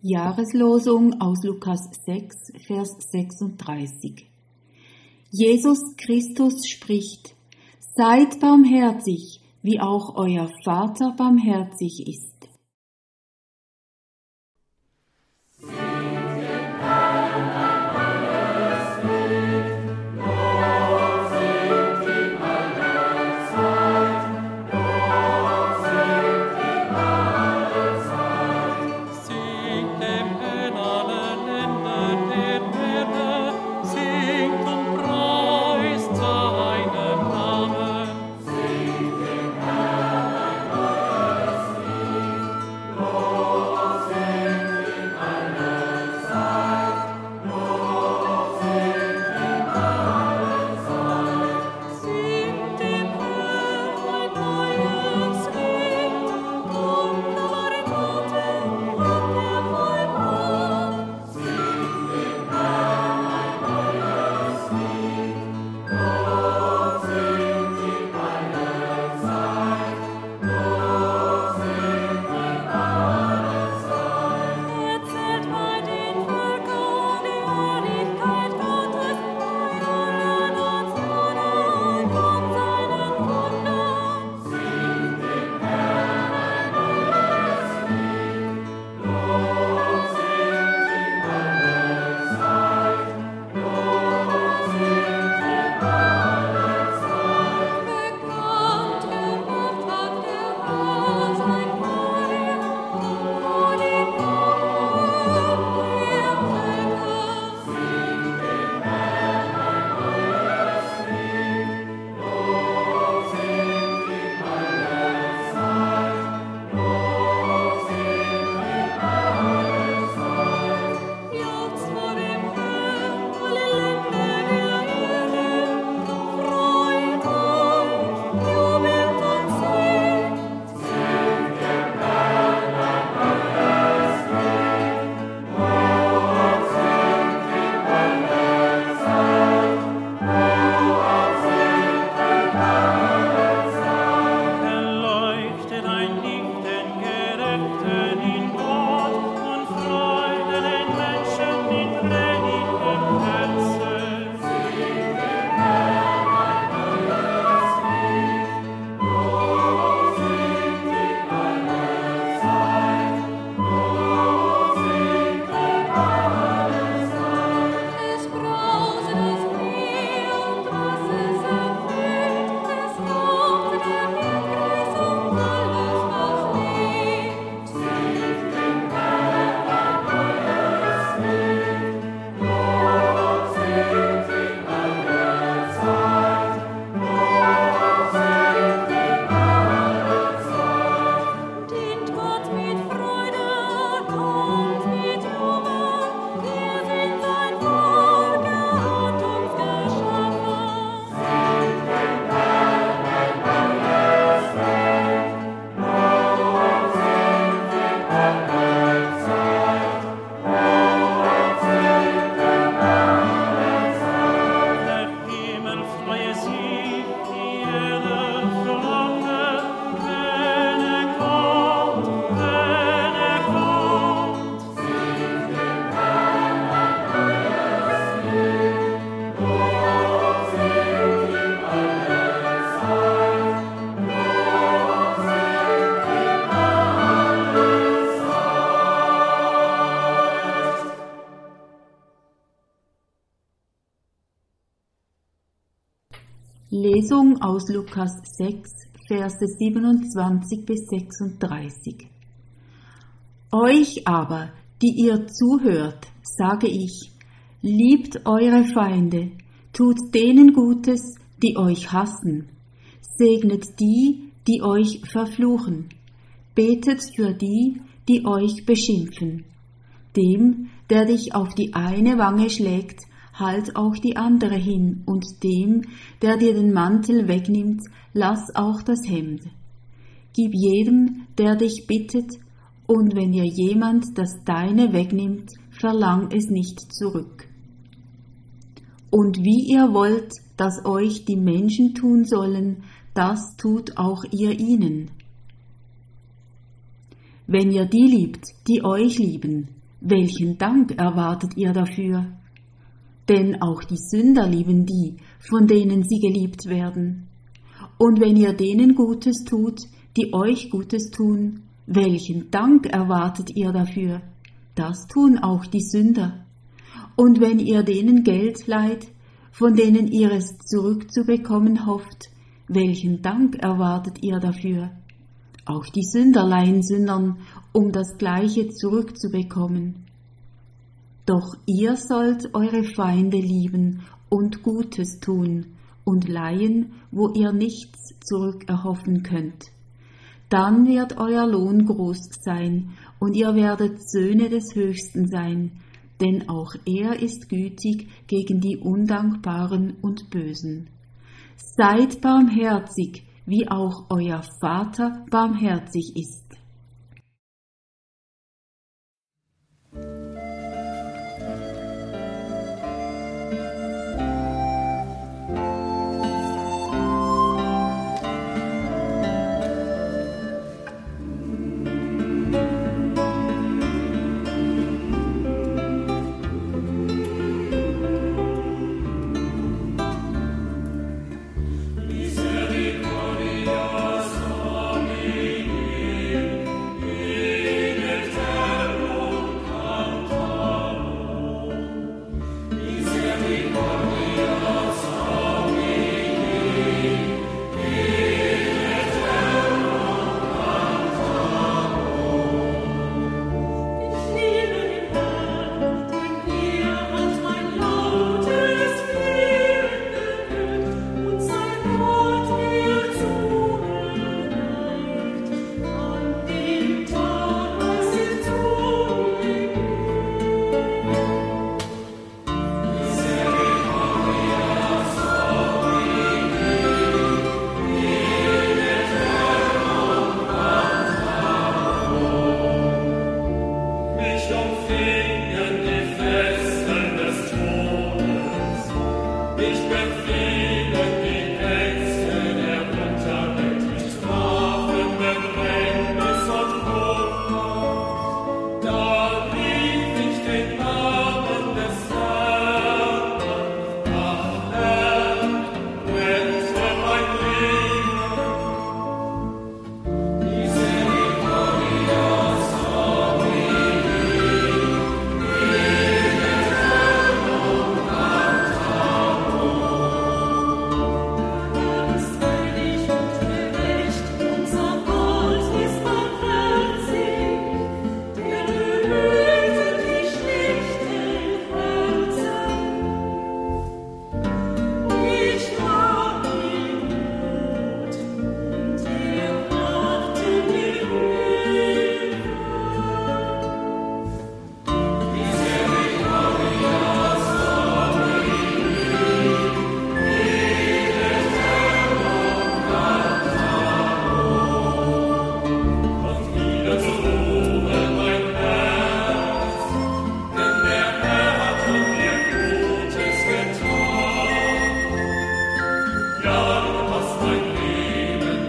Jahreslosung aus Lukas 6, Vers 36. Jesus Christus spricht, Seid barmherzig, wie auch euer Vater barmherzig ist. Aus Lukas 6, Verse 27 bis 36. Euch aber, die ihr zuhört, sage ich, liebt eure Feinde, tut denen Gutes, die euch hassen, segnet die, die euch verfluchen, betet für die, die euch beschimpfen. Dem, der dich auf die eine Wange schlägt, halt auch die andere hin, und dem, der dir den Mantel wegnimmt, lass auch das Hemd. Gib jedem, der dich bittet, und wenn dir jemand das Deine wegnimmt, verlang es nicht zurück. Und wie ihr wollt, dass euch die Menschen tun sollen, das tut auch ihr ihnen. Wenn ihr die liebt, die euch lieben, welchen Dank erwartet ihr dafür? Denn auch die Sünder lieben die, von denen sie geliebt werden. Und wenn ihr denen Gutes tut, die euch Gutes tun, welchen Dank erwartet ihr dafür? Das tun auch die Sünder. Und wenn ihr denen Geld leiht, von denen ihr es zurückzubekommen hofft, welchen Dank erwartet ihr dafür? Auch die Sünder leihen Sündern, um das Gleiche zurückzubekommen. Doch ihr sollt eure Feinde lieben und Gutes tun und leihen, wo ihr nichts zurückerhoffen könnt. Dann wird euer Lohn groß sein, und ihr werdet Söhne des Höchsten sein, denn auch er ist gütig gegen die Undankbaren und Bösen. Seid barmherzig, wie auch euer Vater barmherzig ist.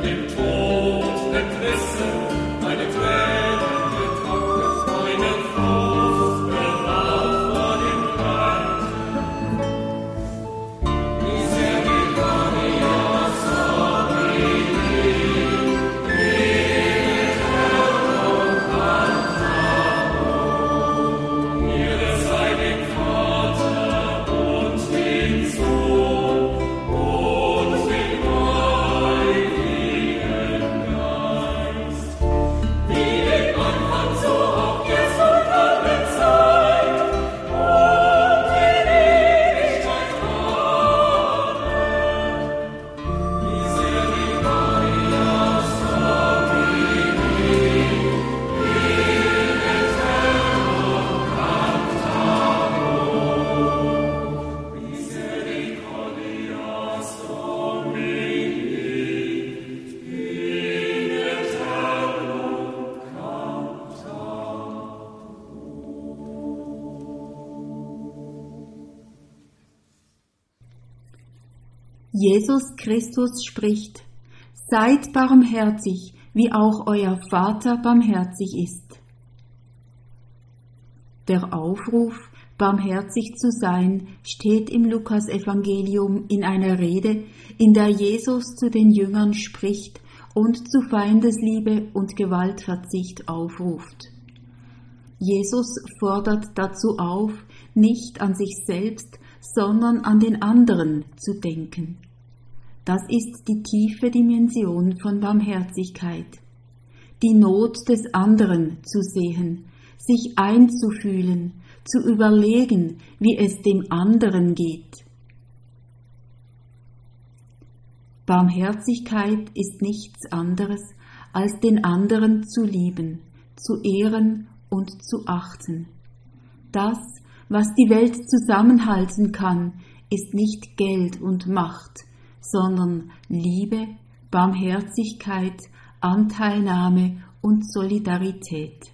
dem Tor. Jesus Christus spricht, Seid barmherzig, wie auch euer Vater barmherzig ist. Der Aufruf, barmherzig zu sein, steht im Lukasevangelium in einer Rede, in der Jesus zu den Jüngern spricht und zu Feindesliebe und Gewaltverzicht aufruft. Jesus fordert dazu auf, nicht an sich selbst, sondern an den anderen zu denken. Das ist die tiefe Dimension von Barmherzigkeit. Die Not des anderen zu sehen, sich einzufühlen, zu überlegen, wie es dem anderen geht. Barmherzigkeit ist nichts anderes, als den anderen zu lieben, zu ehren und zu achten. Das, was die Welt zusammenhalten kann, ist nicht Geld und Macht, sondern Liebe, Barmherzigkeit, Anteilnahme und Solidarität.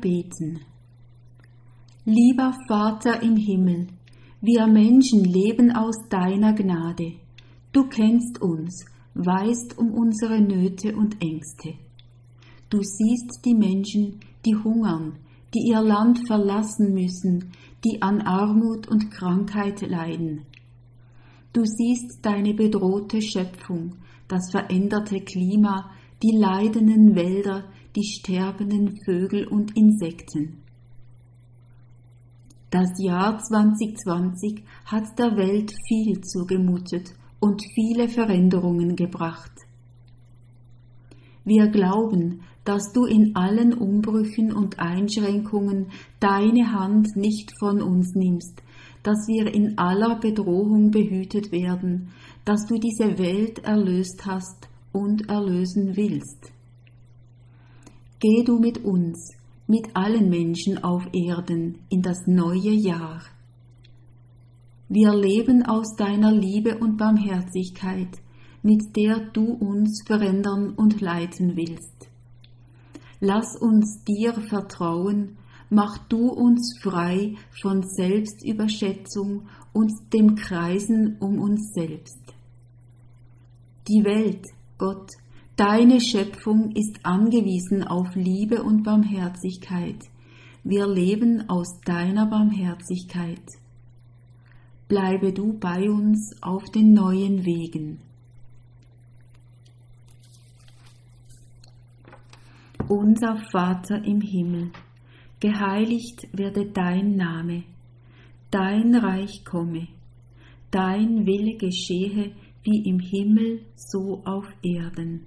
Beten. Lieber Vater im Himmel, wir Menschen leben aus deiner Gnade. Du kennst uns, weißt um unsere Nöte und Ängste. Du siehst die Menschen, die hungern, die ihr Land verlassen müssen, die an Armut und Krankheit leiden. Du siehst deine bedrohte Schöpfung, das veränderte Klima, die leidenden Wälder, die sterbenden Vögel und Insekten. Das Jahr 2020 hat der Welt viel zugemutet und viele Veränderungen gebracht. Wir glauben, dass du in allen Umbrüchen und Einschränkungen deine Hand nicht von uns nimmst, dass wir in aller Bedrohung behütet werden, dass du diese Welt erlöst hast und erlösen willst. Geh du mit uns, mit allen Menschen auf Erden in das neue Jahr. Wir leben aus deiner Liebe und Barmherzigkeit, mit der du uns verändern und leiten willst. Lass uns dir vertrauen, mach du uns frei von Selbstüberschätzung und dem Kreisen um uns selbst. Die Welt, Gott, Deine Schöpfung ist angewiesen auf Liebe und Barmherzigkeit. Wir leben aus deiner Barmherzigkeit. Bleibe du bei uns auf den neuen Wegen. Unser Vater im Himmel, geheiligt werde dein Name, dein Reich komme, dein Wille geschehe wie im Himmel so auf Erden.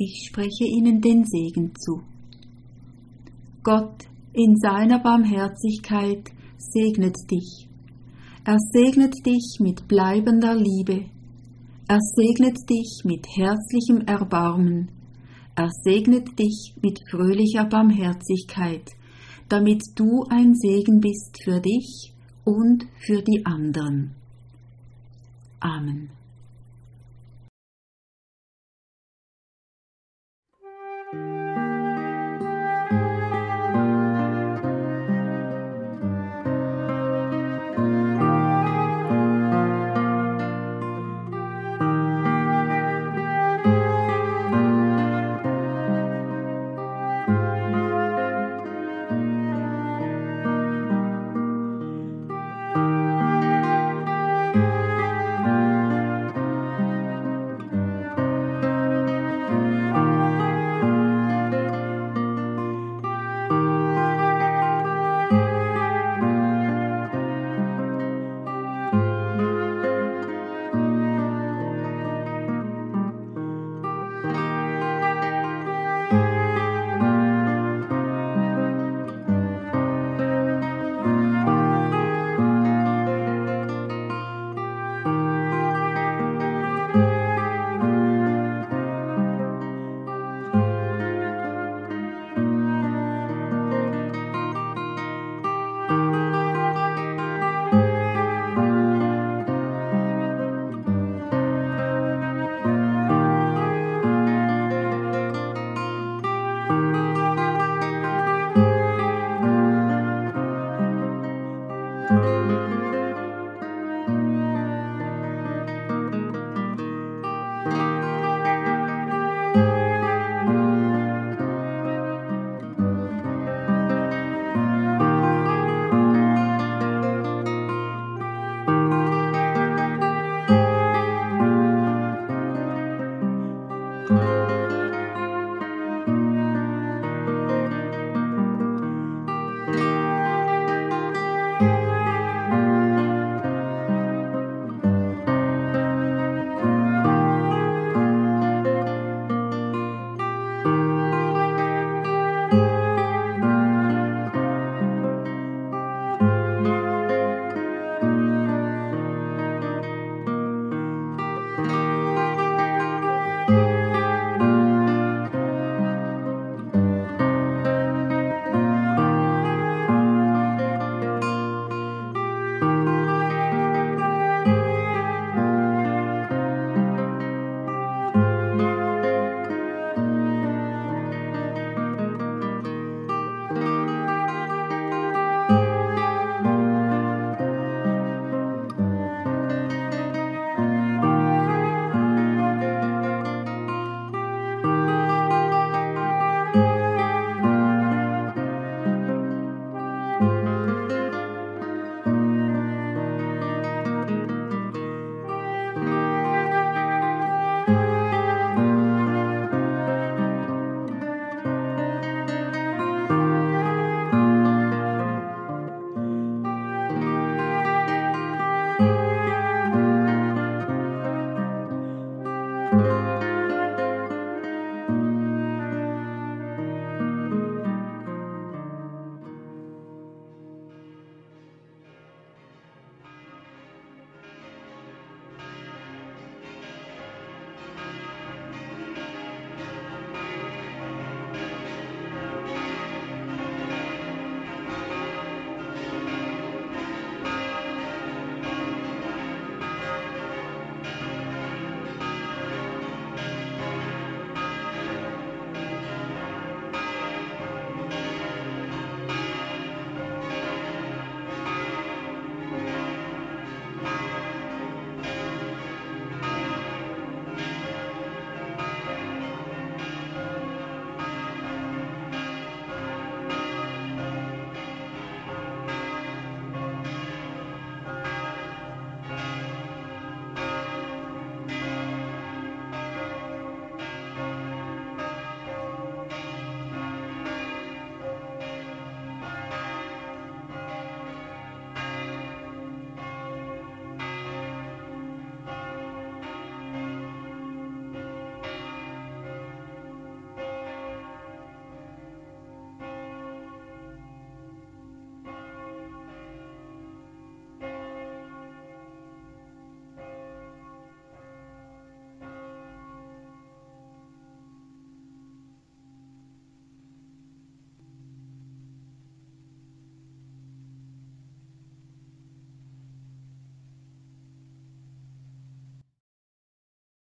Ich spreche ihnen den Segen zu. Gott in seiner Barmherzigkeit segnet dich. Er segnet dich mit bleibender Liebe. Er segnet dich mit herzlichem Erbarmen. Er segnet dich mit fröhlicher Barmherzigkeit, damit du ein Segen bist für dich und für die anderen. Amen.